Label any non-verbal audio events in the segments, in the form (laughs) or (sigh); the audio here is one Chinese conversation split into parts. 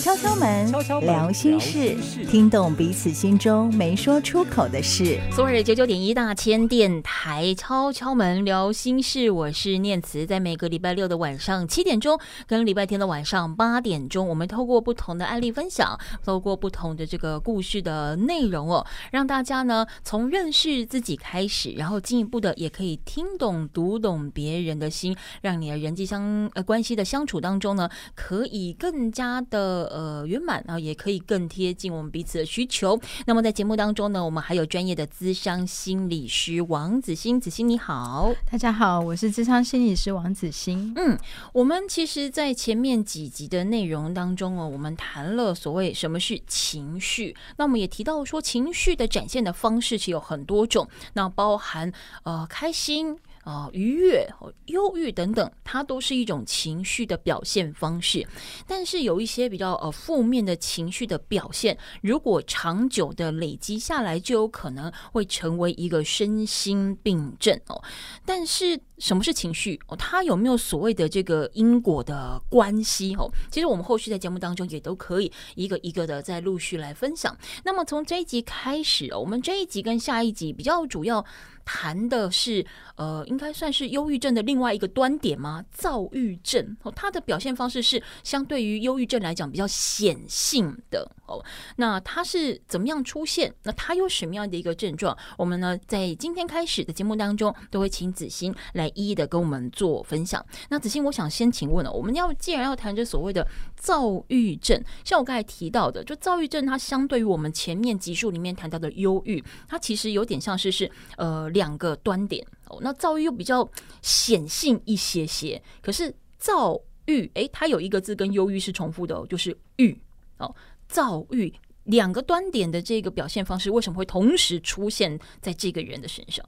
敲敲门，聊心事，听懂彼此心中没说出口的事。昨日九九点一大千电台敲敲门聊心事，我是念慈，在每个礼拜六的晚上七点钟跟礼拜天的晚上八点钟，我们透过不同的案例分享，透过不同的这个故事的内容哦，让大家呢从认识自己开始，然后进一步的也可以听懂、读懂别人的心，让你的人际相呃关系的相处当中呢，可以更加的。呃，圆满，然后也可以更贴近我们彼此的需求。那么在节目当中呢，我们还有专业的咨商心理师王子欣，子欣你好，大家好，我是咨商心理师王子欣。嗯，我们其实，在前面几集的内容当中哦，我们谈了所谓什么是情绪，那我们也提到说，情绪的展现的方式其实有很多种，那包含呃开心。啊、愉悦、忧郁等等，它都是一种情绪的表现方式。但是有一些比较呃负面的情绪的表现，如果长久的累积下来，就有可能会成为一个身心病症哦。但是什么是情绪哦？它有没有所谓的这个因果的关系哦？其实我们后续在节目当中也都可以一个一个的再陆续来分享。那么从这一集开始哦，我们这一集跟下一集比较主要。谈的是，呃，应该算是忧郁症的另外一个端点吗？躁郁症哦，它的表现方式是相对于忧郁症来讲比较显性的哦。那它是怎么样出现？那它有什么样的一个症状？我们呢，在今天开始的节目当中，都会请子欣来一一的跟我们做分享。那子欣，我想先请问了，我们要既然要谈这所谓的躁郁症，像我刚才提到的，就躁郁症，它相对于我们前面集数里面谈到的忧郁，它其实有点像是是呃。两个端点哦，那躁郁又比较显性一些些，可是躁郁诶，它有一个字跟忧郁是重复的，就是郁哦。躁郁两个端点的这个表现方式，为什么会同时出现在这个人的身上？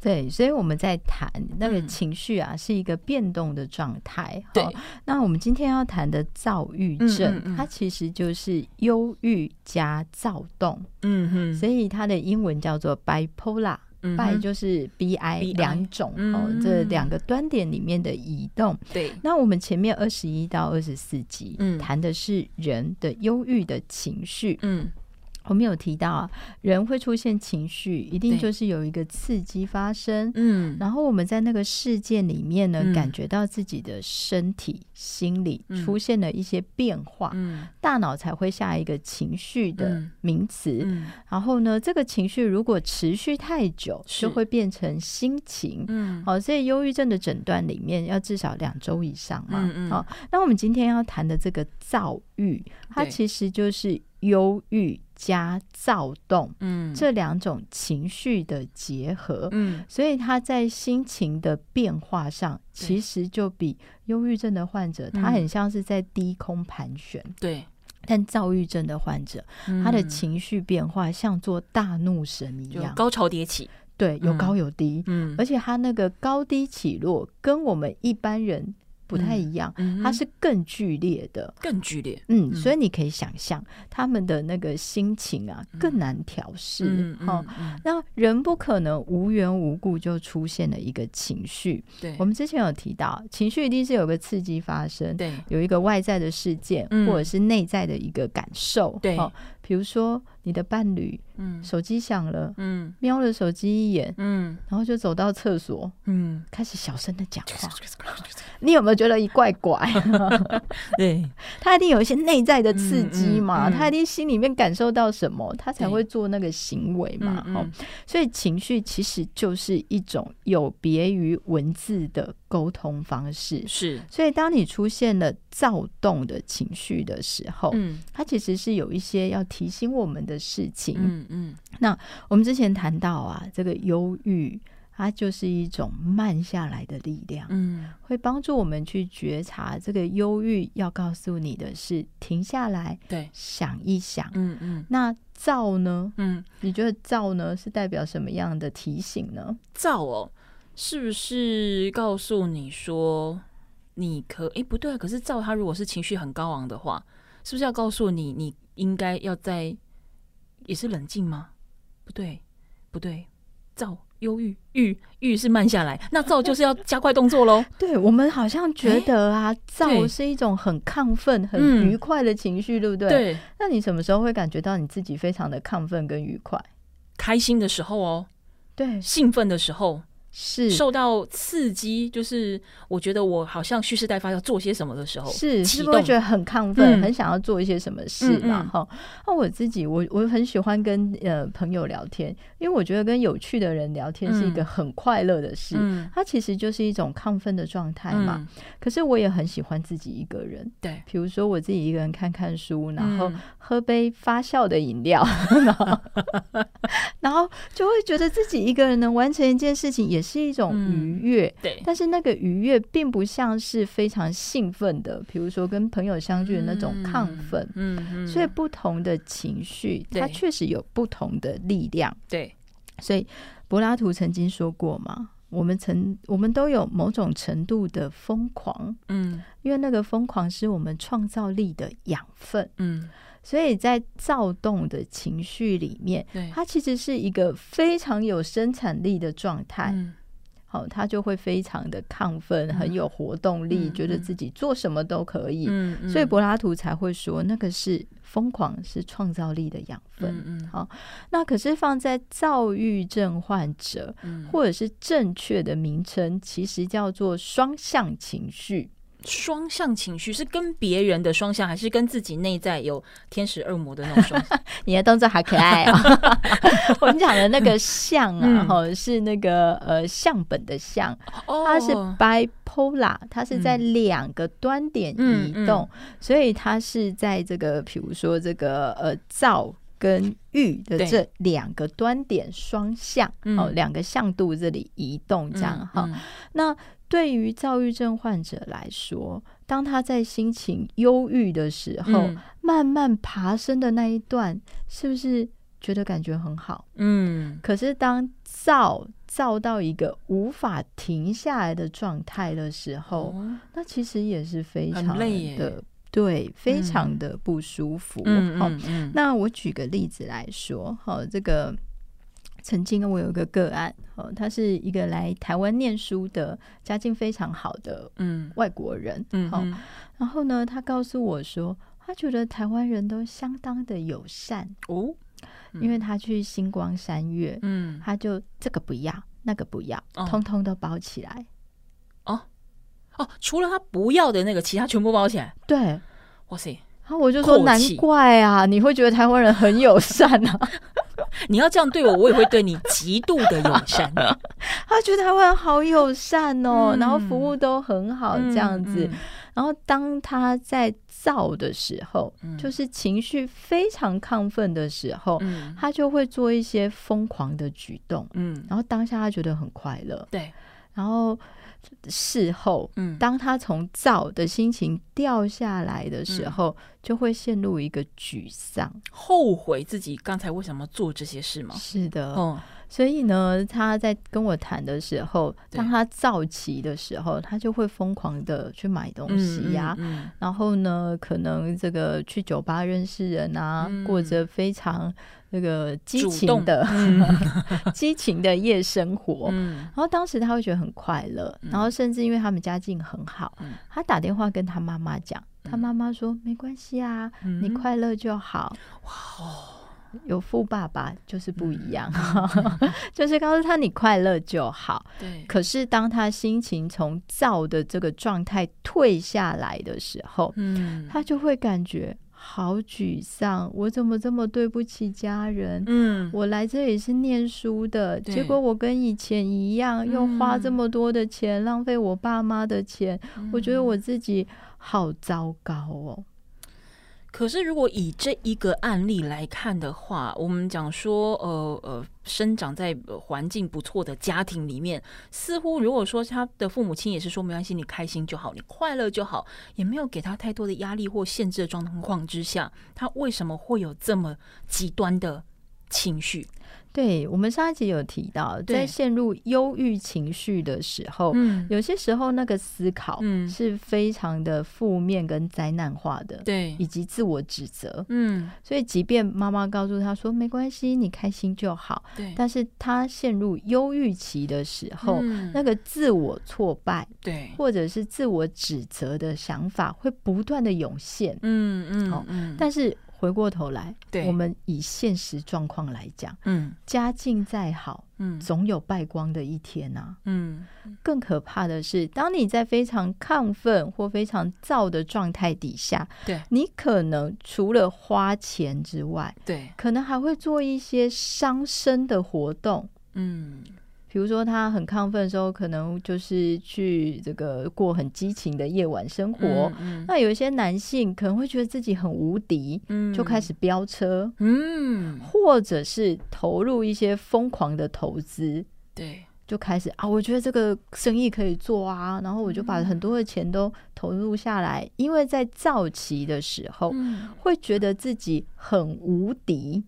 对，所以我们在谈那个情绪啊，是一个变动的状态。对、嗯，那我们今天要谈的躁郁症，嗯嗯嗯，它其实就是忧郁加躁动。嗯哼，所以它的英文叫做 bipolar。bi 就是 bi 两种哦，这两个端点里面的移动。对，那我们前面二十一到二十四集，嗯，谈的是人的忧郁的情绪，嗯。我们有提到啊，人会出现情绪，一定就是有一个刺激发生，嗯，然后我们在那个事件里面呢，嗯、感觉到自己的身体、心理出现了一些变化，嗯，大脑才会下一个情绪的名词，嗯，然后呢，这个情绪如果持续太久，就会变成心情，嗯，好，所以忧郁症的诊断里面要至少两周以上嘛，嗯嗯，好，那我们今天要谈的这个躁郁，它其实就是。忧郁加躁动，嗯，这两种情绪的结合，嗯，所以他在心情的变化上，其实就比忧郁症的患者，他很像是在低空盘旋，对。但躁郁症的患者，他的情绪变化像做大怒神一样，高潮迭起，对，有高有低，嗯，而且他那个高低起落跟我们一般人。不太一样，它是更剧烈的，更剧烈。嗯，所以你可以想象他们的那个心情啊，更难调试。嗯嗯，那人不可能无缘无故就出现了一个情绪。对，我们之前有提到，情绪一定是有个刺激发生，对，有一个外在的事件，或者是内在的一个感受。对，比如说。你的伴侣，嗯，手机响了，嗯，瞄了手机一眼，嗯，然后就走到厕所，嗯，开始小声的讲话。你有没有觉得一怪怪？(laughs) 对，他一定有一些内在的刺激嘛，他一定心里面感受到什么，他才会做那个行为嘛。哦，所以情绪其实就是一种有别于文字的沟通方式。是，所以当你出现了躁动的情绪的时候，嗯，它其实是有一些要提醒我们的。事情，嗯嗯，那我们之前谈到啊，这个忧郁，它就是一种慢下来的力量，嗯，会帮助我们去觉察这个忧郁要告诉你的是停下来，对，想一想，嗯嗯。那躁呢？嗯，你觉得躁呢是代表什么样的提醒呢？躁哦，是不是告诉你说你可？哎，不对啊，可是照他如果是情绪很高昂的话，是不是要告诉你你应该要在？也是冷静吗？不对，不对，照忧郁，郁郁是慢下来，那躁就是要加快动作喽。(laughs) 对，我们好像觉得啊，躁、欸、是一种很亢奋、很愉快的情绪，对不对？对。那你什么时候会感觉到你自己非常的亢奋跟愉快？开心的时候哦，对，兴奋的时候。是。受到刺激，就是我觉得我好像蓄势待发，要做些什么的时候，是是不是会觉得很亢奋，嗯、很想要做一些什么事嘛？哈、嗯，那、嗯啊、我自己，我我很喜欢跟呃朋友聊天，因为我觉得跟有趣的人聊天是一个很快乐的事。嗯，它其实就是一种亢奋的状态嘛、嗯。可是我也很喜欢自己一个人，对，比如说我自己一个人看看书，然后喝杯发酵的饮料，嗯、(laughs) 然后 (laughs) 然后就会觉得自己一个人能完成一件事情，也是一种愉悦、嗯，对，但是那个愉悦并不像是非常兴奋的，比如说跟朋友相聚的那种亢奋，嗯嗯，所以不同的情绪，它确实有不同的力量，对。所以柏拉图曾经说过嘛，我们曾我们都有某种程度的疯狂，嗯，因为那个疯狂是我们创造力的养分，嗯。所以在躁动的情绪里面，它其实是一个非常有生产力的状态。好，他就会非常的亢奋，很有活动力，觉得自己做什么都可以。所以柏拉图才会说，那个是疯狂，是创造力的养分。好，那可是放在躁郁症患者，或者是正确的名称，其实叫做双向情绪。双向情绪是跟别人的双向，还是跟自己内在有天使恶魔的那种双向？(laughs) 你的动作好可爱哦！(laughs) 我们讲的那个像啊，哈、嗯，是那个呃相本的相，它是 bipolar，它是在两个端点移动，所以它是在这个，比如说这个呃躁跟郁的这两个端点双向哦，两个向度这里移动这样哈、嗯嗯，那。对于躁郁症患者来说，当他在心情忧郁的时候，嗯，慢慢爬升的那一段，是不是觉得感觉很好？嗯。可是当躁躁到一个无法停下来的状态的时候，哦，那其实也是非常的对，非常的不舒服。嗯，好，嗯嗯嗯，那我举个例子来说，好，这个。曾经我有一个个案，哦，他是一个来台湾念书的，家境非常好的嗯。外国人，嗯，好，然后呢，他告诉我说，他觉得台湾人都相当的友善哦，因为他去星光三月，嗯，他就这个不要，那个不要，通通都包起来，哦。哦，除了他不要的那个，其他全部包起来，对，哇塞，然后我就说难怪啊，你会觉得台湾人很友善啊。(laughs) 你要这样对我，我也会对你极度的友善。(laughs) 他觉得台湾好友善哦、嗯，然后服务都很好，这样子、嗯嗯。然后当他在躁的时候、嗯，就是情绪非常亢奋的时候、嗯，他就会做一些疯狂的举动。嗯，然后当下他觉得很快乐。对，然后。事后，嗯，当他从躁的心情掉下来的时候，嗯，就会陷入一个沮丧，后悔自己刚才为什么做这些事吗？是的，哦，所以呢，他在跟我谈的时候，当他躁起的时候，他就会疯狂的去买东西呀，啊嗯嗯嗯，然后呢，可能这个去酒吧认识人啊，嗯，过着非常。那个激情的、(laughs) 激情的夜生活，嗯，然后当时他会觉得很快乐，嗯，然后甚至因为他们家境很好，嗯，他打电话跟他妈妈讲，嗯，他妈妈说没关系啊，嗯，你快乐就好。哇哦，有富爸爸就是不一样，嗯，(laughs) 就是告诉他你快乐就好。对，可是当他心情从躁的这个状态退下来的时候，嗯，他就会感觉。好沮丧，我怎么这么对不起家人？嗯，我来这里是念书的，结果我跟以前一样，又花这么多的钱，嗯、浪费我爸妈的钱，嗯，我觉得我自己好糟糕哦。可是，如果以这一个案例来看的话，我们讲说，呃呃，生长在环境不错的家庭里面，似乎如果说他的父母亲也是说没关系，你开心就好，你快乐就好，也没有给他太多的压力或限制的状况之下，他为什么会有这么极端的情绪。对，我们上一集有提到，在陷入忧郁情绪的时候，嗯，有些时候那个思考是非常的负面跟灾难化的，对，以及自我指责，嗯，所以即便妈妈告诉他说没关系，你开心就好，对，但是他陷入忧郁期的时候，嗯，那个自我挫败，对，或者是自我指责的想法会不断的涌现，嗯嗯，好，但是。回过头来，对，我们以现实状况来讲，嗯，家境再好，嗯，总有败光的一天呐，啊，嗯，更可怕的是，当你在非常亢奋或非常燥的状态底下，对，你可能除了花钱之外，对，可能还会做一些伤身的活动，嗯。比如说，他很亢奋的时候，可能就是去这个过很激情的夜晚生活。嗯嗯、那有一些男性可能会觉得自己很无敌，嗯、就开始飙车，嗯，或者是投入一些疯狂的投资，对，就开始啊，我觉得这个生意可以做啊，然后我就把很多的钱都投入下来，嗯、因为在躁期的时候，嗯、会觉得自己很无敌，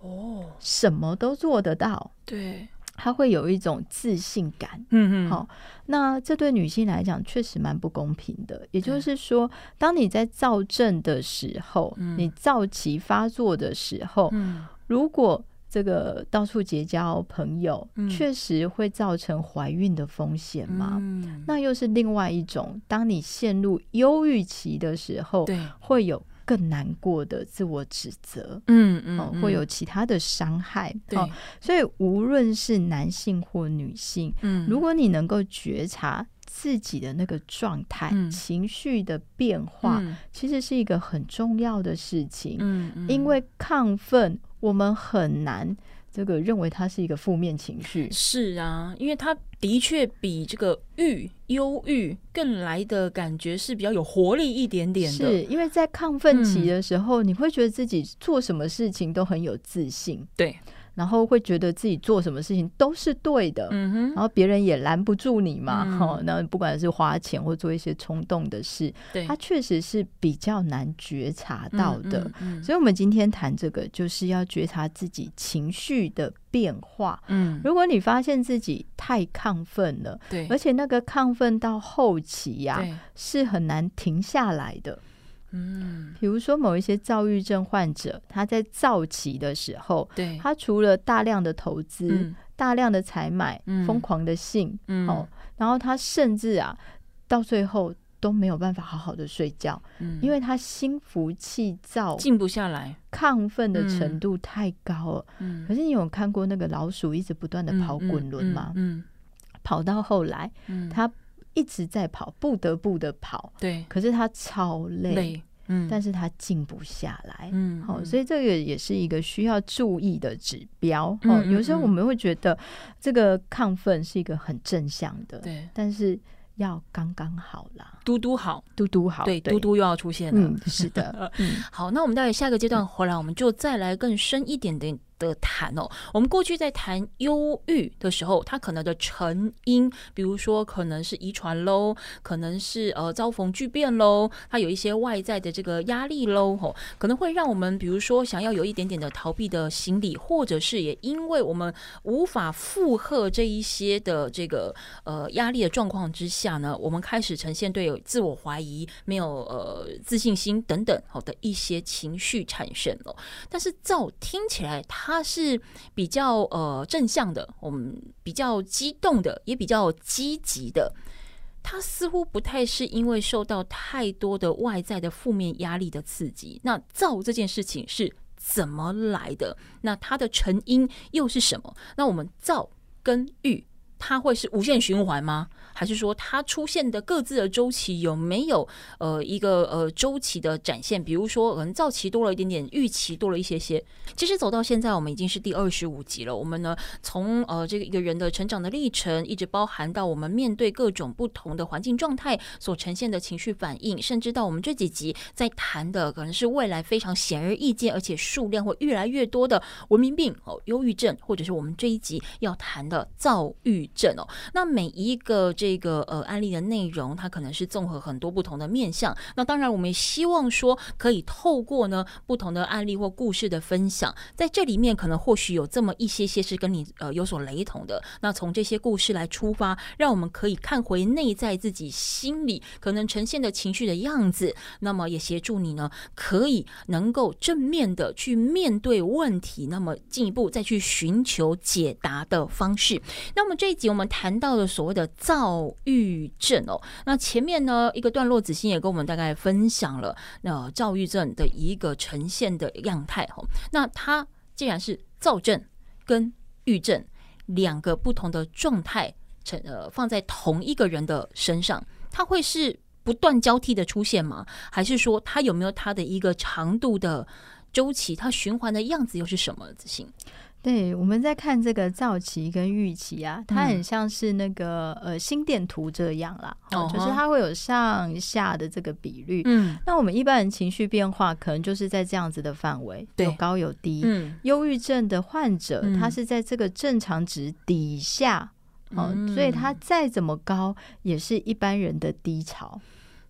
哦，什么都做得到，对。他会有一种自信感，嗯嗯，好，那这对女性来讲确实蛮不公平的。也就是说，当你在躁症的时候，嗯、你躁期发作的时候，嗯、如果这个到处结交朋友，嗯、确实会造成怀孕的风险吗？嗯、那又是另外一种，当你陷入忧郁期的时候，对，会有。更难过的自我指责，嗯嗯、哦，会有其他的伤害，对、哦，所以无论是男性或女性，嗯，如果你能够觉察自己的那个状态、嗯、情绪的变化，嗯、其实是一个很重要的事情，嗯，嗯，因为亢奋，我们很难。这个认为它是一个负面情绪，是啊，因为它的确比这个郁忧郁更来的感觉是比较有活力一点点的。是因为在亢奋期的时候，嗯、你会觉得自己做什么事情都很有自信，对。然后会觉得自己做什么事情都是对的，嗯哼，然后别人也拦不住你嘛，哈、嗯。那不管是花钱或做一些冲动的事，对，他确实是比较难觉察到的。嗯嗯嗯、所以，我们今天谈这个，就是要觉察自己情绪的变化。嗯，如果你发现自己太亢奋了，对，而且那个亢奋到后期呀、啊，是很难停下来的。嗯，比如说某一些躁郁症患者，他在躁期的时候，对，他除了大量的投资、嗯、大量的采买、嗯、疯狂的性，嗯、哦，然后他甚至啊，到最后都没有办法好好的睡觉，嗯、因为他心浮气躁，静不下来，亢奋的程度太高了。嗯、可是你有看过那个老鼠一直不断的跑滚轮吗？嗯，跑到后来，嗯、他。一直在跑，不得不的跑。对，可是他超累，累嗯，但是他静不下来，嗯，好，所以这个也是一个需要注意的指标。哦，有时候我们会觉得这个亢奋是一个很正向的，对，但是要刚刚好啦，嘟嘟好，嘟嘟好，对，嘟嘟又要出现了，是的，(laughs) 嗯，好，那我们待会下个阶段回来，我们就再来更深一点点。的谈哦，我们过去在谈忧郁的时候，它可能的成因，比如说可能是遗传喽，可能是呃遭逢巨变喽，它有一些外在的这个压力喽，吼，可能会让我们比如说想要有一点点的逃避的心理，或者是也因为我们无法负荷这一些的这个呃压力的状况之下呢，我们开始呈现对自我怀疑、没有呃自信心等等好的一些情绪产生了。但是照听起来它。他是比较呃正向的，我们比较激动的，也比较积极的。他似乎不太是因为受到太多的外在的负面压力的刺激。那躁这件事情是怎么来的？那它的成因又是什么？那我们躁跟郁，它会是无限循环吗？还是说它出现的各自的周期有没有呃一个呃周期的展现？比如说可能躁期多了一点点，郁期多了一些些。其实走到现在，我们已经是第二十五集了。我们呢从呃这个一个人的成长的历程，一直包含到我们面对各种不同的环境状态所呈现的情绪反应，甚至到我们这几集在谈的可能是未来非常显而易见，而且数量会越来越多的文明病哦，忧郁症，或者是我们这一集要谈的躁郁症哦。那每一个这这个呃案例的内容，它可能是综合很多不同的面向。那当然，我们也希望说可以透过呢不同的案例或故事的分享，在这里面可能或许有这么一些些是跟你呃有所雷同的。那从这些故事来出发，让我们可以看回内在自己心里可能呈现的情绪的样子。那么也协助你呢，可以能够正面的去面对问题，那么进一步再去寻求解答的方式。那么这一集我们谈到了所谓的造躁郁症哦，那前面呢一个段落，子欣也跟我们大概分享了呃躁郁症的一个呈现的样态哦。那它既然是躁症跟郁症两个不同的状态，成呃放在同一个人的身上，它会是不断交替的出现吗？还是说它有没有它的一个长度的周期？它循环的样子又是什么？子欣？对，我们在看这个躁期跟郁期啊，它很像是那个呃心电图这样啦，哦，就是它会有上下的这个比率。嗯，那我们一般人情绪变化可能就是在这样子的范围，有高有低。嗯，忧郁症的患者，他是在这个正常值底下，哦，所以他再怎么高，也是一般人的低潮。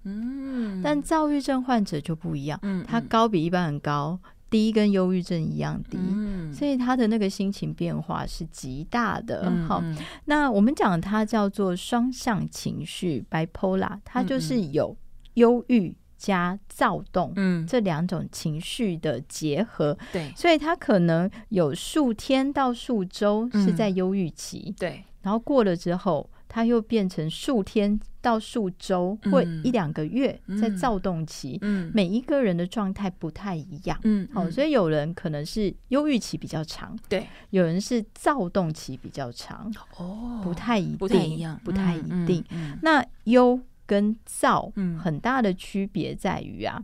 嗯，但躁郁症患者就不一样，嗯，他高比一般人高。低跟忧郁症一样低，嗯、所以他的那个心情变化是极大的。好、嗯，那我们讲它叫做双向情绪 （bipolar），它就是有忧郁加躁动，嗯，这两种情绪的结合。对，所以他可能有数天到数周是在忧郁期，对，然后过了之后。它又变成数天到数周或一两个月在躁动期，嗯，每一个人的状态不太一样，嗯，好，所以有人可能是忧郁期比较长，对，有人是躁动期比较长，哦，不太一定，不太一样，不太一定。那忧跟躁，很大的区别在于啊。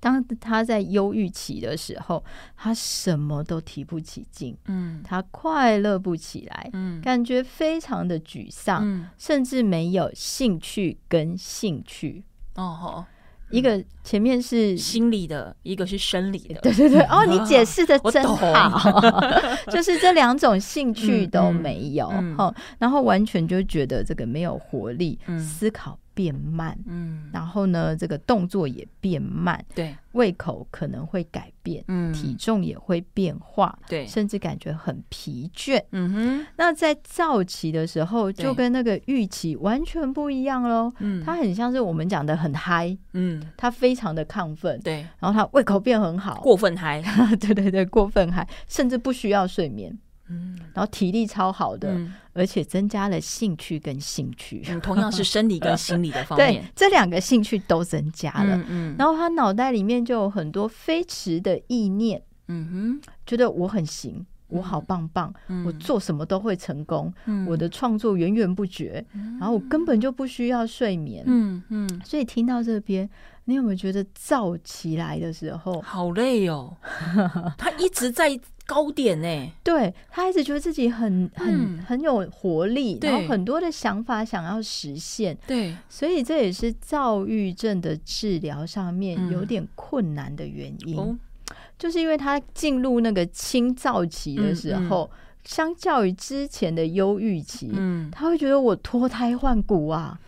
当他在忧郁期的时候，他什么都提不起劲，嗯，他快乐不起来，嗯，感觉非常的沮丧，嗯，甚至没有兴趣跟兴趣。哦，一个前面是心理的，一个是生理的，对对对。(laughs) 哦，你解释的真好，(laughs) 就是这两种兴趣都没有，哦，然后完全就觉得这个没有活力，思考。变慢，嗯，然后呢，这个动作也变慢，对，胃口可能会改变，嗯，体重也会变化，对，甚至感觉很疲倦，嗯哼。那在躁期的时候，就跟那个预期完全不一样喽，嗯，它很像是我们讲的很嗨，嗯，它非常的亢奋，对，然后它胃口变很好，过分嗨，(laughs) 对对对，过分嗨，甚至不需要睡眠。嗯，然后体力超好的，嗯、而且增加了兴趣跟兴趣，嗯，同样是生理跟心理的方面，(laughs) 对，这两个兴趣都增加了。嗯，嗯，然后他脑袋里面就有很多飞驰的意念，嗯哼，觉得我很行，我好棒棒，嗯、我做什么都会成功，嗯、我的创作源源不绝，嗯、然后我根本就不需要睡眠，嗯嗯，所以听到这边，你有没有觉得燥起来的时候？好累哦？(laughs) 他一直在。高点呢、欸？对，他一直觉得自己很很很有活力，嗯、然后很多的想法想要实现。对，所以这也是躁郁症的治疗上面有点困难的原因，嗯、就是因为他进入那个轻躁期的时候，相较于之前的忧郁期，嗯、他会觉得我脱胎换骨啊，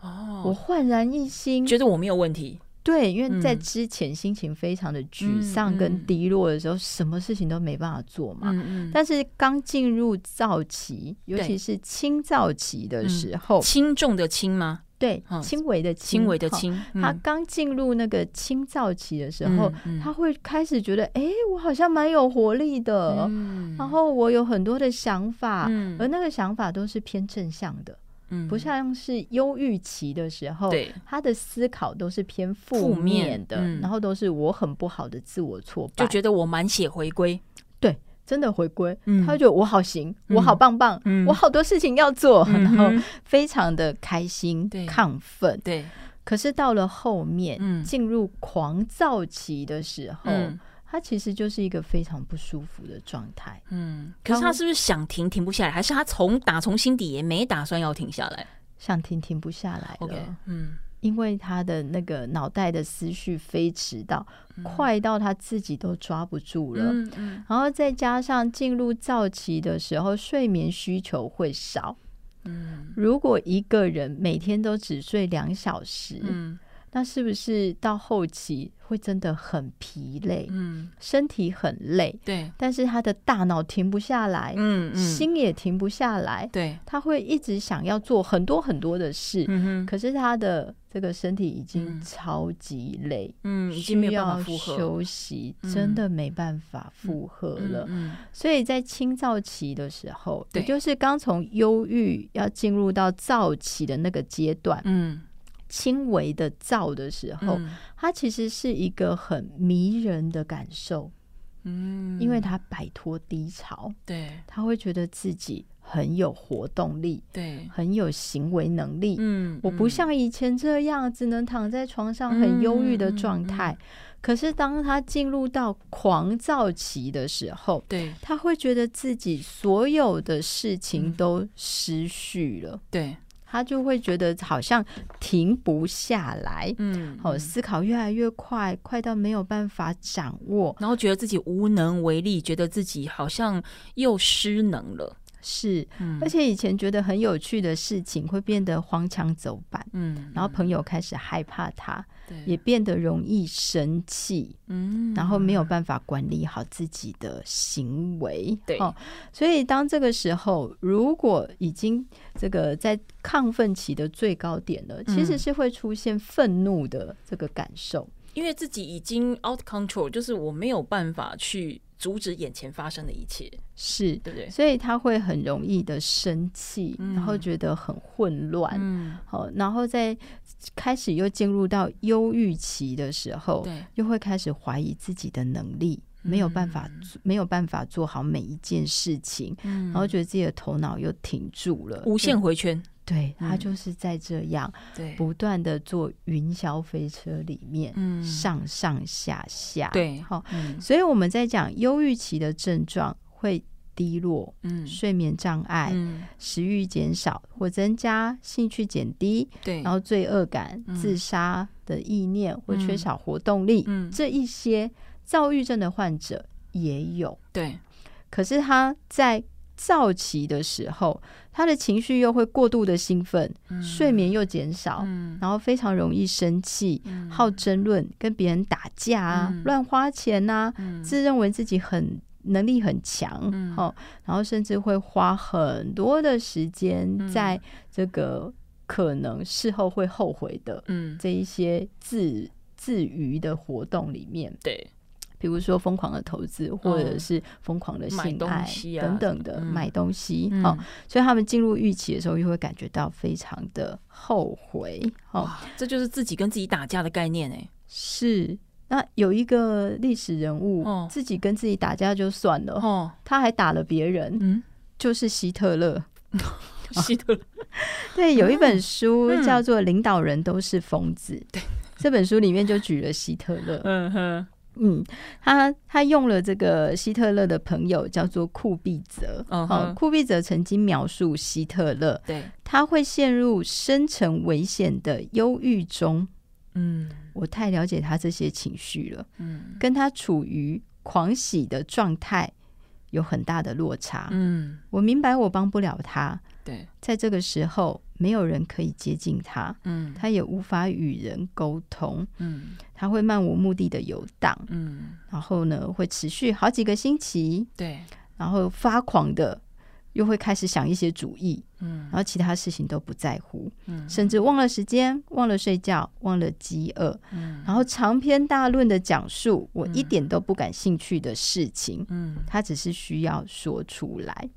哦，我焕然一新，觉得我没有问题。对，因为在之前心情非常的沮丧跟低落的时候，什么事情都没办法做嘛。但是刚进入躁期，尤其是轻躁期的时候，轻重的轻吗？对，轻微的轻，轻微的轻。他刚进入那个轻躁期的时候，他会开始觉得，哎，我好像蛮有活力的，然后我有很多的想法，而那个想法都是偏正向的。不像是忧郁期的时候，对。他的思考都是偏负面的，嗯、然后都是我很不好的自我挫败，就觉得我满血回归，对，真的回归，嗯、他就觉得我好行，嗯、我好棒棒，嗯、我好多事情要做，嗯、然后非常的开心、亢奋，对。可是到了后面，嗯、进入狂躁期的时候。嗯他其实就是一个非常不舒服的状态，嗯，可是他是不是想停停不下来，还是他从打从心底也没打算要停下来？想停停不下来了，okay, 嗯，因为他的那个脑袋的思绪飞驰到、嗯、快到他自己都抓不住了，嗯嗯、然后再加上进入躁期的时候，睡眠需求会少。嗯、如果一个人每天都只睡两小时，嗯那是不是到后期会真的很疲累？嗯，身体很累。对，但是他的大脑停不下来，嗯，嗯，心也停不下来。对，他会一直想要做很多很多的事。可是他的这个身体已经超级累，嗯，需要休息，真的没办法负荷了。嗯，所以在清躁期的时候，也就是刚从忧郁要进入到躁期的那个阶段，嗯。轻微的躁的时候，嗯、它其实是一个很迷人的感受，嗯，因为他摆脱低潮，对，他会觉得自己很有活动力，对，很有行为能力，嗯，我不像以前这样只能躺在床上很忧郁的状态，可是当他进入到狂躁期的时候，对，他会觉得自己所有的事情都失序了，对。他就会觉得好像停不下来，嗯，好，思考越来越快，快到没有办法掌握，然后觉得自己无能为力，觉得自己好像又失能了。是，而且以前觉得很有趣的事情会变得荒腔走板，嗯，然后朋友开始害怕他，对，也变得容易生气，嗯，然后没有办法管理好自己的行为，对，所以当这个时候，如果已经这个在亢奋期的最高点了，其实是会出现愤怒的这个感受，因为自己已经 out control，就是我没有办法去。阻止眼前发生的一切，是对不对？所以他会很容易的生气，嗯、然后觉得很混乱，嗯，好，然后在开始又进入到忧郁期的时候，对，又会开始怀疑自己的能力，嗯、没有办法，没有办法做好每一件事情，嗯、然后觉得自己的头脑又停住了，无限回圈。对，他就是在这样，对，不断的坐云霄飞车里面，上上下下，对，好，所以我们在讲忧郁期的症状会低落，嗯，睡眠障碍，食欲减少或增加，兴趣减低，对，然后罪恶感、自杀的意念或缺少活动力，嗯，这一些躁郁症的患者也有，对，可是他在。躁期的时候，他的情绪又会过度的兴奋，嗯、睡眠又减少，嗯、然后非常容易生气，嗯、好争论，跟别人打架啊，嗯、乱花钱啊，嗯、自认为自己很能力很强，嗯、然后甚至会花很多的时间在这个可能事后会后悔的这一些自自娱的活动里面，对。比如说疯狂的投资，或者是疯狂的性爱等等的买东西，好，所以他们进入预期的时候，又会感觉到非常的后悔。哇，这就是自己跟自己打架的概念哎。是，那有一个历史人物，自己跟自己打架就算了，哦，他还打了别人，嗯，就是希特勒。(laughs) 希特勒，(laughs) 对，有一本书叫做《领导人都是疯子》，对，这本书里面就举了希特勒，嗯哼。嗯，他他用了这个希特勒的朋友叫做库必泽，哦、uh，库必泽曾经描述希特勒，对，他会陷入深层危险的忧郁中。嗯，我太了解他这些情绪了，嗯，跟他处于狂喜的状态有很大的落差。嗯，我明白我帮不了他。对，在这个时候，没有人可以接近他，嗯，他也无法与人沟通，嗯，他会漫无目的的游荡，嗯，然后呢，会持续好几个星期，对，然后发狂的又会开始想一些主意，嗯，然后其他事情都不在乎，嗯，甚至忘了时间，忘了睡觉，忘了饥饿，嗯，然后长篇大论的讲述我一点都不感兴趣的事情，嗯，他只是需要说出来，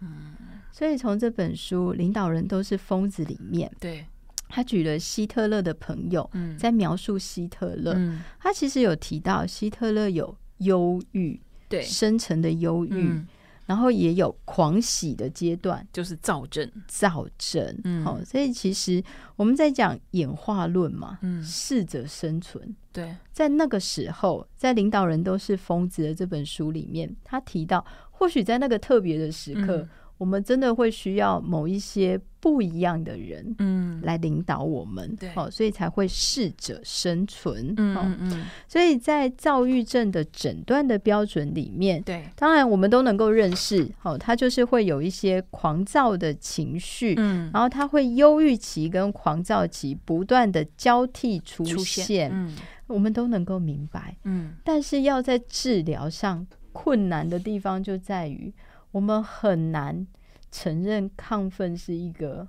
嗯。所以从这本书《领导人都是疯子》里面，对，他举了希特勒的朋友，在描述希特勒，嗯、他其实有提到希特勒有忧郁，对，深层的忧郁，嗯、然后也有狂喜的阶段，就是躁症，躁症。好、嗯，所以其实我们在讲演化论嘛，嗯，适者生存。对，在那个时候，在《领导人都是疯子》的这本书里面，他提到，或许在那个特别的时刻。嗯我们真的会需要某一些不一样的人，嗯，来领导我们，对，哦，所以才会适者生存，嗯嗯嗯。所以在躁郁症的诊断的标准里面，对，当然我们都能够认识，哦，他就是会有一些狂躁的情绪，嗯，然后他会忧郁期跟狂躁期不断的交替出现，出现嗯，我们都能够明白，嗯，但是要在治疗上。困难的地方就在于，我们很难承认亢奋是一个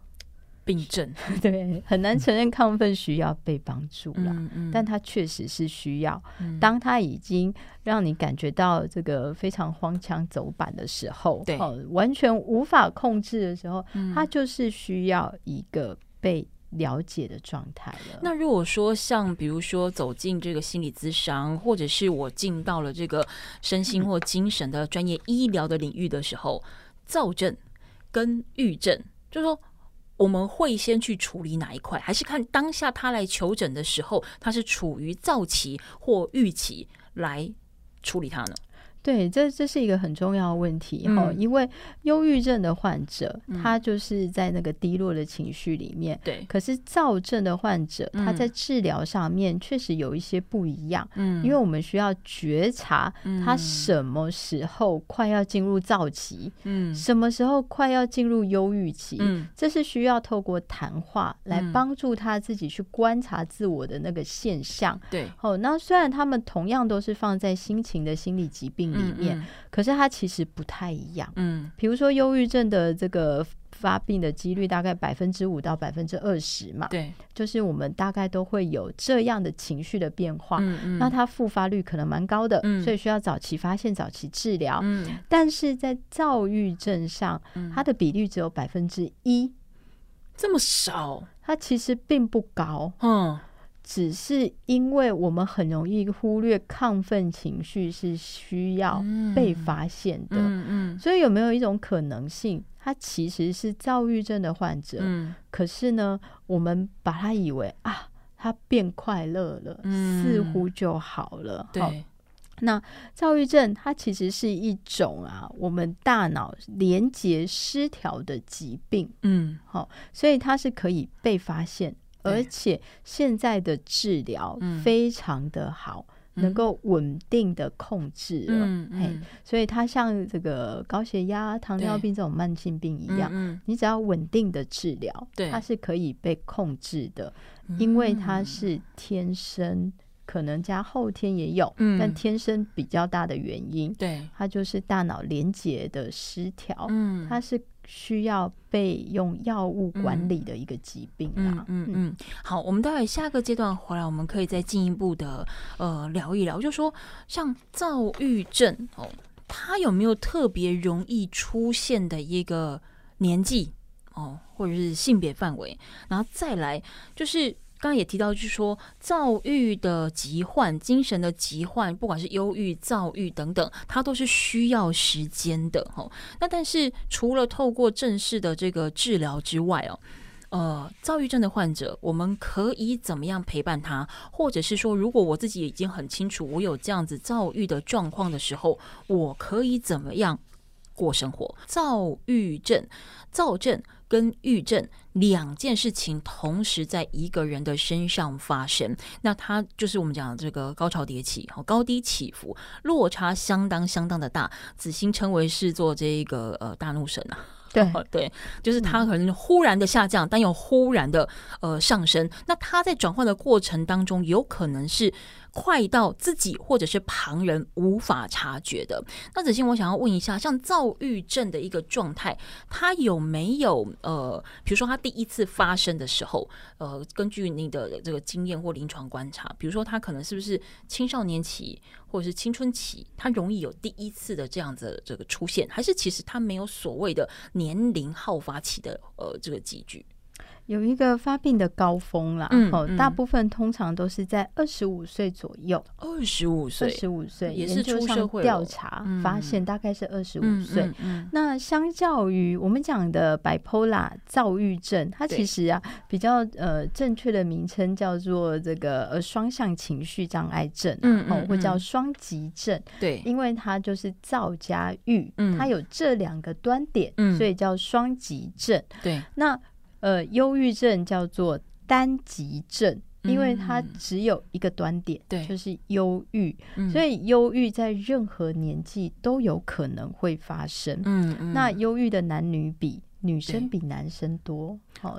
病症，(laughs) 对，很难承认亢奋需要被帮助了。嗯嗯，但它确实是需要。当它已经让你感觉到这个非常荒腔走板的时候，对，完全无法控制的时候，它就是需要一个被。了解的状态了。那如果说像比如说走进这个心理咨商，或者是我进到了这个身心或精神的专业医疗的领域的时候，躁症跟郁症，就是说我们会先去处理哪一块，还是看当下他来求诊的时候，他是处于躁期或郁期来处理他呢？对，这这是一个很重要的问题哈，嗯、因为忧郁症的患者，嗯、他就是在那个低落的情绪里面。对，可是躁症的患者，嗯、他在治疗上面确实有一些不一样。嗯，因为我们需要觉察他什么时候快要进入躁期，嗯，什么时候快要进入忧郁期，嗯，这是需要透过谈话来帮助他自己去观察自我的那个现象。对，哦，那虽然他们同样都是放在心情的心理疾病里面，嗯、可是它其实不太一样。嗯，比如说忧郁症的这个发病的几率大概百分之五到百分之二十嘛。对，就是我们大概都会有这样的情绪的变化。嗯嗯，那它复发率可能蛮高的，嗯、所以需要早期发现、早期治疗。嗯，但是在躁郁症上，它的比率只有百分之一，这么少，它其实并不高。嗯。只是因为我们很容易忽略亢奋情绪是需要被发现的，嗯嗯，所以有没有一种可能性，他其实是躁郁症的患者，嗯，可是呢，我们把他以为啊，他变快乐了，似乎就好了，对。那躁郁症它其实是一种啊，我们大脑连接失调的疾病，嗯，好，所以它是可以被发现。而且现在的治疗非常的好，嗯、能够稳定的控制了。嗯嗯、所以它像这个高血压、糖尿病这种慢性病一样，嗯嗯、你只要稳定的治疗，它是可以被控制的，嗯、因为它是天生，可能加后天也有，嗯、但天生比较大的原因，对，它就是大脑连接的失调，嗯、它是。需要被用药物管理的一个疾病啊，嗯嗯，嗯，好，我们待会下个阶段回来，我们可以再进一步的呃聊一聊，就说像躁郁症哦，它有没有特别容易出现的一个年纪哦，或者是性别范围，然后再来就是。刚刚也提到，就是说躁郁的疾患、精神的疾患，不管是忧郁、躁郁等等，它都是需要时间的。哈，那但是除了透过正式的这个治疗之外哦，呃，躁郁症的患者，我们可以怎么样陪伴他？或者是说，如果我自己已经很清楚我有这样子躁郁的状况的时候，我可以怎么样过生活？躁郁症、躁症。跟郁症两件事情同时在一个人的身上发生，那他就是我们讲的这个高潮迭起，高低起伏，落差相当相当的大。子欣称为是做这个呃大怒神啊，对 (laughs) 对，就是他可能忽然的下降，但又忽然的呃上升。那他在转换的过程当中，有可能是。快到自己或者是旁人无法察觉的。那子欣，我想要问一下，像躁郁症的一个状态，它有没有呃，比如说它第一次发生的时候，呃，根据你的这个经验或临床观察，比如说它可能是不是青少年期或者是青春期，它容易有第一次的这样子的这个出现，还是其实它没有所谓的年龄好发期的呃这个机制？有一个发病的高峰啦，嗯哦，嗯大部分通常都是在二十五岁左右。二十五岁，二十五岁也是出社会调查发现大概是二十五岁。嗯嗯嗯、那相较于我们讲的 bipolar 躁郁症，它其实啊比较呃正确的名称叫做这个呃双向情绪障碍症，嗯，哦，或叫双极症。对，因为它就是躁加郁，它有这两个端点，嗯、所以叫双极症。对，那。呃，忧郁症叫做单极症，因为它只有一个端点，对、嗯，就是忧郁，所以忧郁在任何年纪都有可能会发生。嗯嗯，那忧郁的男女比。女生比男生多，好，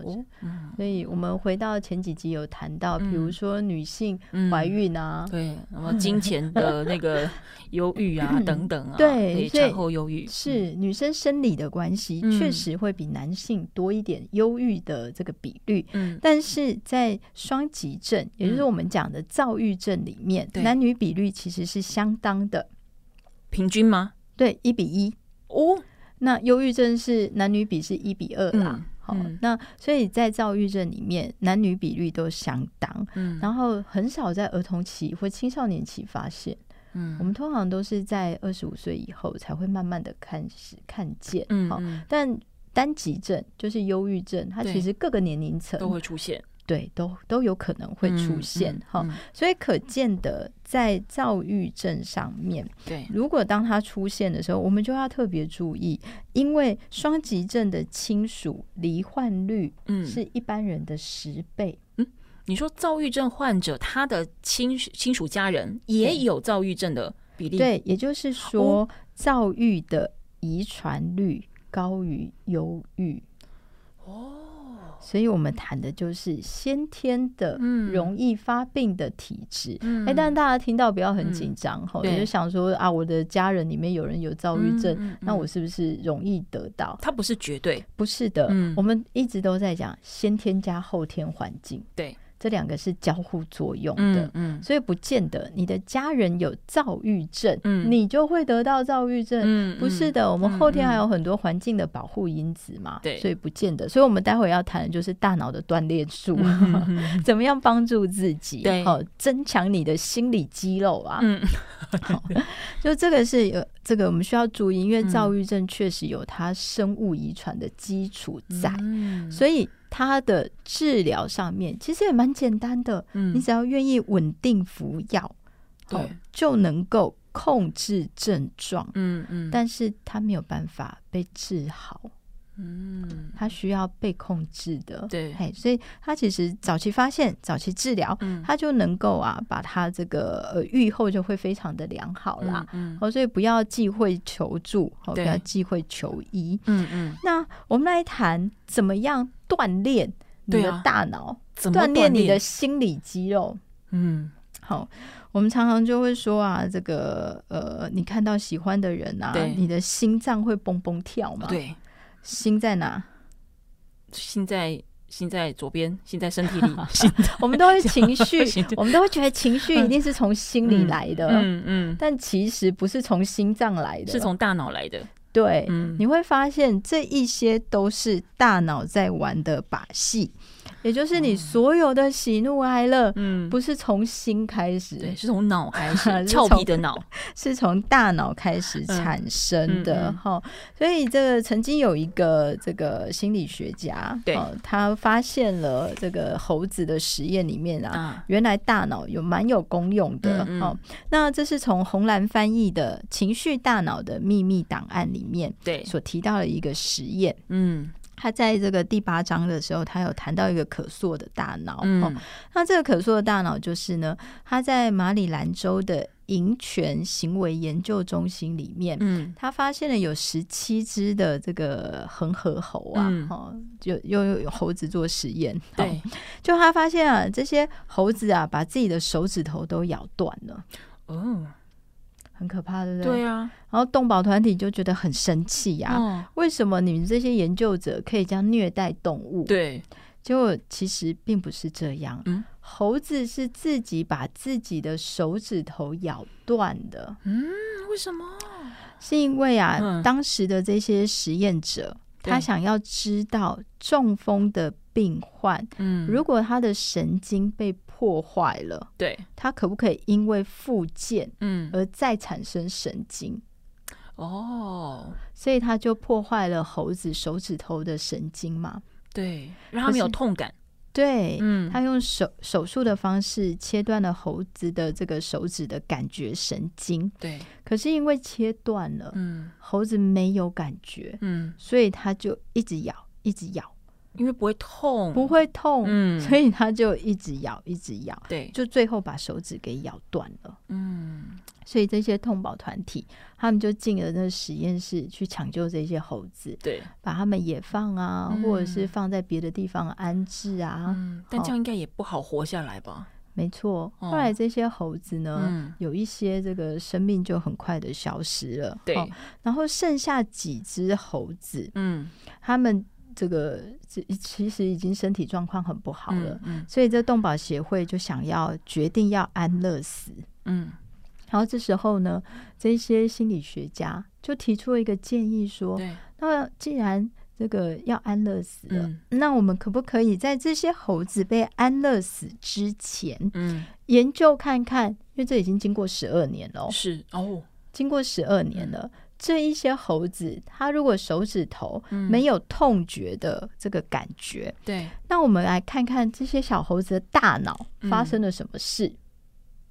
所以我们回到前几集有谈到，比如说女性怀孕啊，对，什么金钱的那个 (laughs) 忧郁啊，等等啊，对，产后忧郁。是女生生理的关系，确实会比男性多一点忧郁的这个比率。嗯，但是在双极症，也就是我们讲的躁郁症里面，男女比率其实是相当的，平均吗？对，一比一。哦。那忧郁症是男女比是一比二啦，好、那所以在躁郁症里面，男女比率都相当，嗯，然后很少在儿童期或青少年期发现，嗯，我们通常都是在二十五岁以后才会慢慢的看看见，嗯，好，但单极症就是忧郁症，它其实各个年龄层都会出现。对，都都有可能会出现哈、嗯嗯嗯，所以可见的在躁郁症上面，对，如果当它出现的时候，我们就要特别注意，因为双极症的亲属罹患率，嗯，是一般人的十倍。嗯，你说躁郁症患者他的亲亲属家人也有躁郁症的比例？对，也就是说，躁郁的遗传率高于忧郁。哦。所以我们谈的就是先天的容易发病的体质。哎、但大家听到不要很紧张哈，也、嗯、就想说啊，我的家人里面有人有躁郁症、那我是不是容易得到？它不是绝对，不是的。嗯、我们一直都在讲先天加后天环境。对。这两个是交互作用的，嗯，所以不见得你的家人有躁郁症，嗯，你就会得到躁郁症，嗯，不是的，我们后天还有很多环境的保护因子嘛，对，所以不见得。所以我们待会要谈的就是大脑的锻炼术，(laughs) 怎么样帮助自己，对，好，增强你的心理肌肉啊，嗯，(laughs) 好，就这个是有这个我们需要注意，因为躁郁症确实有它生物遗传的基础在，所以。它的治疗上面其实也蛮简单的，嗯，你只要愿意稳定服药，对，哦，就能够控制症状，嗯嗯，但是它没有办法被治好。嗯，他需要被控制的，对，嘿，所以他其实早期发现、早期治疗，嗯，它就能够啊，把他这个呃愈后就会非常的良好啦，嗯，哦，所以不要忌讳求助，哦，不要忌讳求医，嗯嗯。那我们来谈怎么样锻炼你的大脑，锻炼你的心理肌肉，嗯，好，我们常常就会说啊，这个呃，你看到喜欢的人啊，你的心脏会蹦蹦跳嘛，对。心在哪？心在心在左边，心在身体里。(laughs) 心我们都会情绪，(laughs) 我们都会觉得情绪一定是从心里来的。嗯嗯，但其实不是从心脏来的，是从大脑来的。对，嗯，你会发现这一些都是大脑在玩的把戏。也就是你所有的喜怒哀乐，嗯，不是从心开始，对，是从脑开始，(laughs) 俏皮的脑。(laughs) 是从大脑开始产生的哈、嗯嗯。嗯。所以这个曾经有一个这个心理学家，对，他发现了这个猴子的实验里面啊，原来大脑有蛮有功用的。哦，那这是从红蓝翻译的《情绪大脑的秘密档案》里面对。所提到的一个实验，嗯。他在这个第八章的时候，他有谈到一个可塑的大脑。嗯，哦，那这个可塑的大脑就是呢，他在马里兰州的营犬行为研究中心里面，嗯，他发现了有十七只的这个恒河猴啊，哈，嗯，就又有猴子做实验，对，哦，就他发现啊，这些猴子啊，把自己的手指头都咬断了，哦。很可怕，对不对？对啊。然后动保团体就觉得很生气呀、啊哦，为什么你们这些研究者可以这样虐待动物？对，结果其实并不是这样。嗯，猴子是自己把自己的手指头咬断的。嗯，为什么？是因为啊，嗯、当时的这些实验者他想要知道中风的病患，嗯，如果他的神经被破坏了，对，它可不可以因为复健，嗯，而再产生神经？哦，所以他就破坏了猴子手指头的神经嘛？对，让他没有痛感。对，嗯，他用手手术的方式切断了猴子的这个手指的感觉神经。对，可是因为切断了，嗯，猴子没有感觉，嗯，所以他就一直咬，一直咬，因为不会痛，不会痛，嗯，所以他就一直咬，一直咬，对，就最后把手指给咬断了。嗯。所以这些痛保团体，他们就进了那实验室去抢救这些猴子，对，把他们野放啊，嗯、或者是放在别的地方安置啊。嗯，但这样应该也不好活下来吧？没错，后来这些猴子呢，嗯、有一些这个生命就很快的消失了。对，然后剩下几只猴子，嗯，他们这个其实已经身体状况很不好了，嗯，嗯，所以这动保协会就想要决定要安乐死，嗯。然后这时候呢，这些心理学家就提出了一个建议说：“那既然这个要安乐死了，嗯，那我们可不可以在这些猴子被安乐死之前，嗯，研究看看？因为这已经经过十二年了，是哦，经过十二年了，嗯，这一些猴子，它如果手指头没有痛觉的这个感觉，对，那我们来看看这些小猴子的大脑发生了什么事？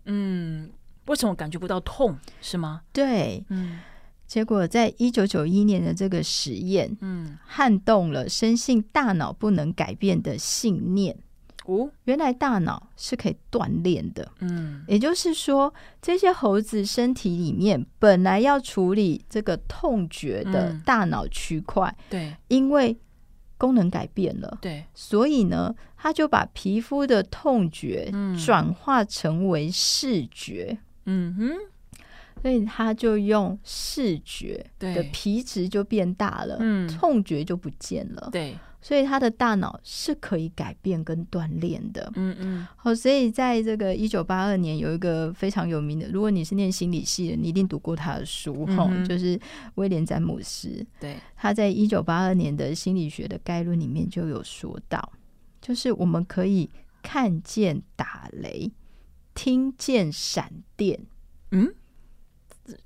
嗯。嗯”为什么感觉不到痛？是吗？对，嗯，结果在一九九一年的这个实验，嗯，撼动了深信大脑不能改变的信念。哦，原来大脑是可以锻炼的。嗯，也就是说，这些猴子身体里面本来要处理这个痛觉的大脑区块，嗯，对，因为功能改变了，对，所以呢，他就把皮肤的痛觉转化成为视觉。嗯哼，所以他就用视觉的皮质就变大了，嗯，痛觉就不见了，对，所以他的大脑是可以改变跟锻炼的，嗯嗯，好，所以在这个一九八二年有一个非常有名的，如果你是念心理系的，你一定读过他的书，哈、嗯，就是威廉詹姆斯，对，他在一九八二年的心理学的概论里面就有说到，就是我们可以看见打雷。听见闪电，嗯，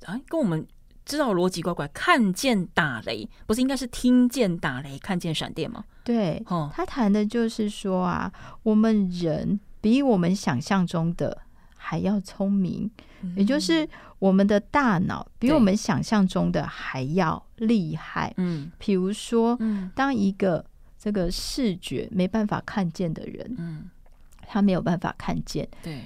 啊，跟我们知道逻辑怪怪。看见打雷，不是应该是听见打雷，看见闪电吗？对，哦，他谈的就是说啊，我们人比我们想象中的还要聪明，嗯，也就是我们的大脑比我们想象中的还要厉害。嗯，比如说，嗯，当一个这个视觉没办法看见的人，嗯，他没有办法看见，对。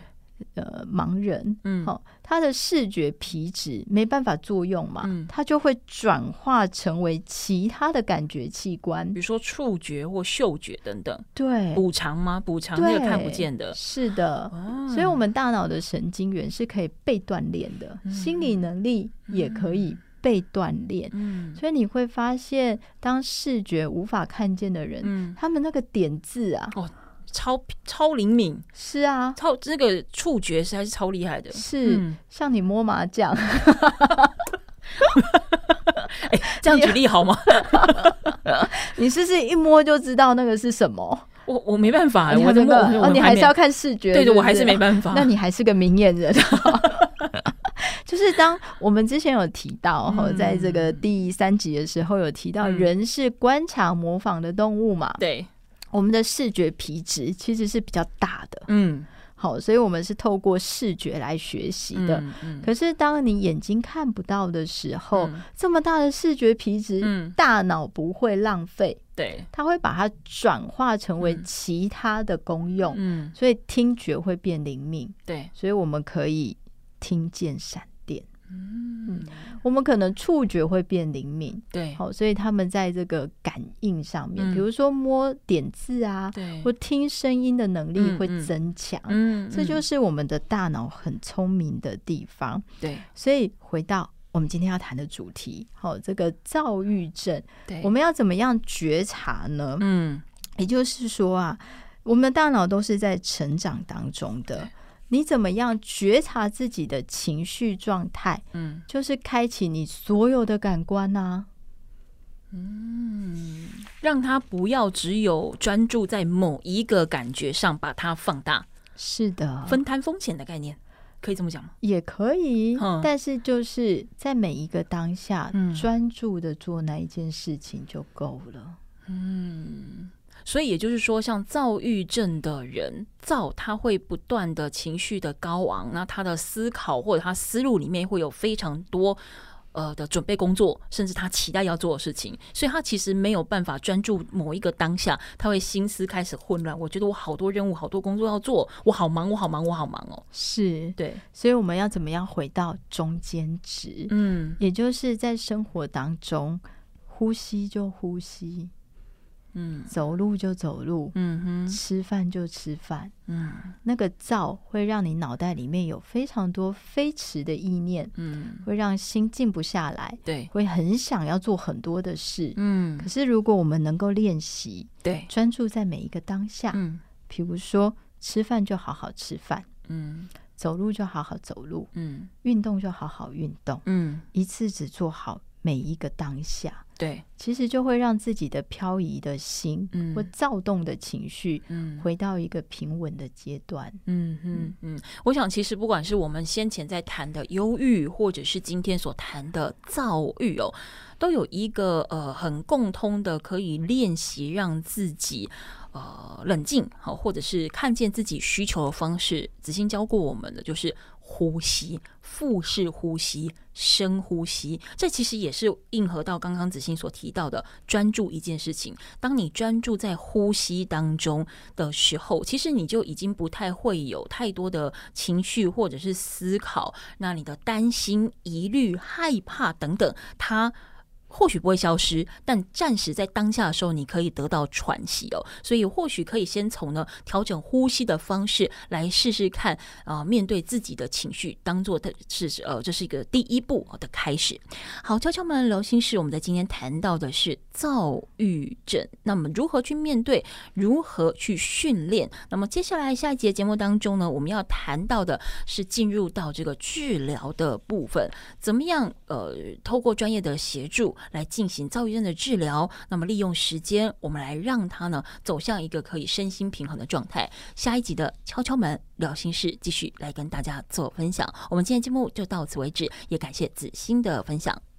呃，盲人，嗯，好，他的视觉皮质没办法作用嘛，嗯，他就会转化成为其他的感觉器官，比如说触觉或嗅觉等等。对，补偿吗？补偿那个看不见的，是的，哦。所以，我们大脑的神经元是可以被锻炼的，嗯，心理能力也可以被锻炼。嗯，所以你会发现，当视觉无法看见的人，嗯，他们那个点字啊，哦。超超灵敏，是啊，超这个触觉实在是超厉害的，是、嗯、像你摸麻将，(laughs) 哎、欸，这样举例好吗？(laughs) 你是不是一摸就知道那个是什么？我我没办法，我的摸哦，你还是要看视觉，对的，我还是没办法。(laughs) 那你还是个明眼人，就是当我们之前有提到，在这个第三集的时候有提到，人是观察模仿的动物嘛？对。我们的视觉皮质其实是比较大的，嗯，好，所以我们是透过视觉来学习的。嗯嗯、可是当你眼睛看不到的时候，嗯、这么大的视觉皮质，嗯、大脑不会浪费，对，它会把它转化成为其他的功用，嗯，所以听觉会变灵敏，对，所以我们可以听见闪电。我们可能触觉会变灵敏，对，好，所以他们在这个感应上面，嗯、比如说摸点字啊，对，或听声音的能力会增强，嗯，这就是我们的大脑很聪明的地方，对。所以回到我们今天要谈的主题，好，这个躁郁症，对，我们要怎么样觉察呢？嗯，也就是说啊，我们的大脑都是在成长当中的。你怎么样觉察自己的情绪状态？嗯，就是开启你所有的感官呐、啊。嗯，让他不要只有专注在某一个感觉上，把它放大。是的，分摊风险的概念，可以这么讲吗？也可以，嗯，但是就是在每一个当下，嗯，专注的做那一件事情就够了。嗯，所以也就是说，像躁郁症的人，躁他会不断的情绪的高昂，那他的思考或者他思路里面会有非常多。呃的准备工作，甚至他期待要做的事情，所以他其实没有办法专注某一个当下，他会心思开始混乱。我觉得我好多任务，好多工作要做，我好忙，我好忙，我好忙哦。是对，所以我们要怎么样回到中间值？嗯，也就是在生活当中，呼吸就呼吸。嗯，走路就走路，嗯哼，吃饭就吃饭，嗯，那个躁会让你脑袋里面有非常多飞驰的意念，嗯，会让心静不下来，对，会很想要做很多的事，嗯，可是如果我们能够练习，对，专注在每一个当下，嗯，比如说吃饭就好好吃饭，嗯，走路就好好走路，嗯，运动就好好运动，嗯，一次只做好每一个当下。对，其实就会让自己的漂移的心，嗯，或躁动的情绪，嗯，回到一个平稳的阶段，嗯嗯嗯。我想，其实不管是我们先前在谈的忧郁，或者是今天所谈的躁郁哦，都有一个呃很共通的可以练习让自己呃冷静好，或者是看见自己需求的方式。子欣教过我们的就是。呼吸，腹式呼吸，深呼吸，这其实也是应和到刚刚子欣所提到的专注一件事情。当你专注在呼吸当中的时候，其实你就已经不太会有太多的情绪或者是思考。那你的担心、疑虑、害怕等等，它。或许不会消失，但暂时在当下的时候，你可以得到喘息哦。所以或许可以先从呢调整呼吸的方式来试试看啊、呃，面对自己的情绪，当做的是呃，这是一个第一步的开始。好，敲敲门聊心事，我们在今天谈到的是躁郁症，那么如何去面对，如何去训练？那么接下来下一节节目当中呢，我们要谈到的是进入到这个治疗的部分，怎么样呃，透过专业的协助。来进行躁郁症的治疗，那么利用时间，我们来让他呢走向一个可以身心平衡的状态。下一集的敲敲门聊心事，继续来跟大家做分享。我们今天节目就到此为止，也感谢子欣的分享。